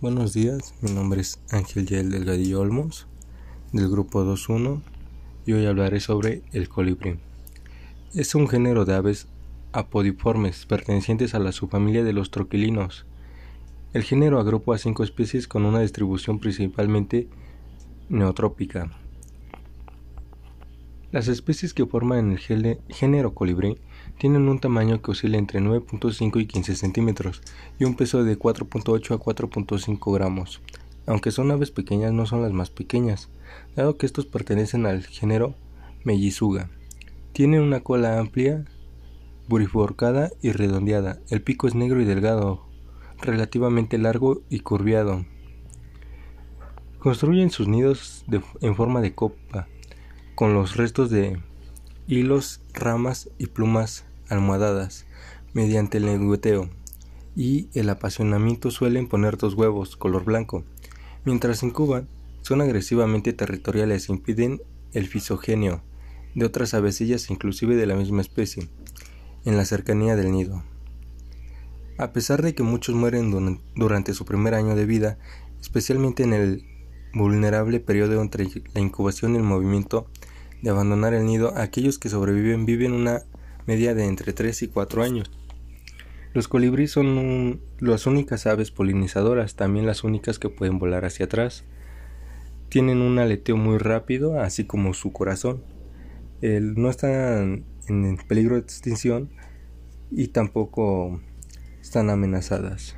Buenos días, mi nombre es Ángel Yael Delgadillo Olmos, del grupo 2.1, y hoy hablaré sobre el colibrí. Es un género de aves apodiformes pertenecientes a la subfamilia de los troquilinos. El género agrupa a cinco especies con una distribución principalmente neotrópica. Las especies que forman el género colibrí tienen un tamaño que oscila entre 9.5 y 15 centímetros y un peso de 4.8 a 4.5 gramos. Aunque son aves pequeñas, no son las más pequeñas, dado que estos pertenecen al género Mellisuga. Tienen una cola amplia, bifurcada y redondeada. El pico es negro y delgado, relativamente largo y curviado. Construyen sus nidos en forma de copa con los restos de hilos, ramas y plumas almohadadas mediante el lengüeteo y el apasionamiento suelen poner dos huevos color blanco. Mientras incuban, son agresivamente territoriales e impiden el fisogenio de otras avecillas inclusive de la misma especie en la cercanía del nido. A pesar de que muchos mueren durante su primer año de vida, especialmente en el vulnerable periodo entre la incubación y el movimiento de abandonar el nido, aquellos que sobreviven viven una media de entre 3 y 4 años. Los colibríes son las únicas aves polinizadoras, también las únicas que pueden volar hacia atrás. Tienen un aleteo muy rápido, así como su corazón. no están en peligro de extinción y tampoco están amenazadas.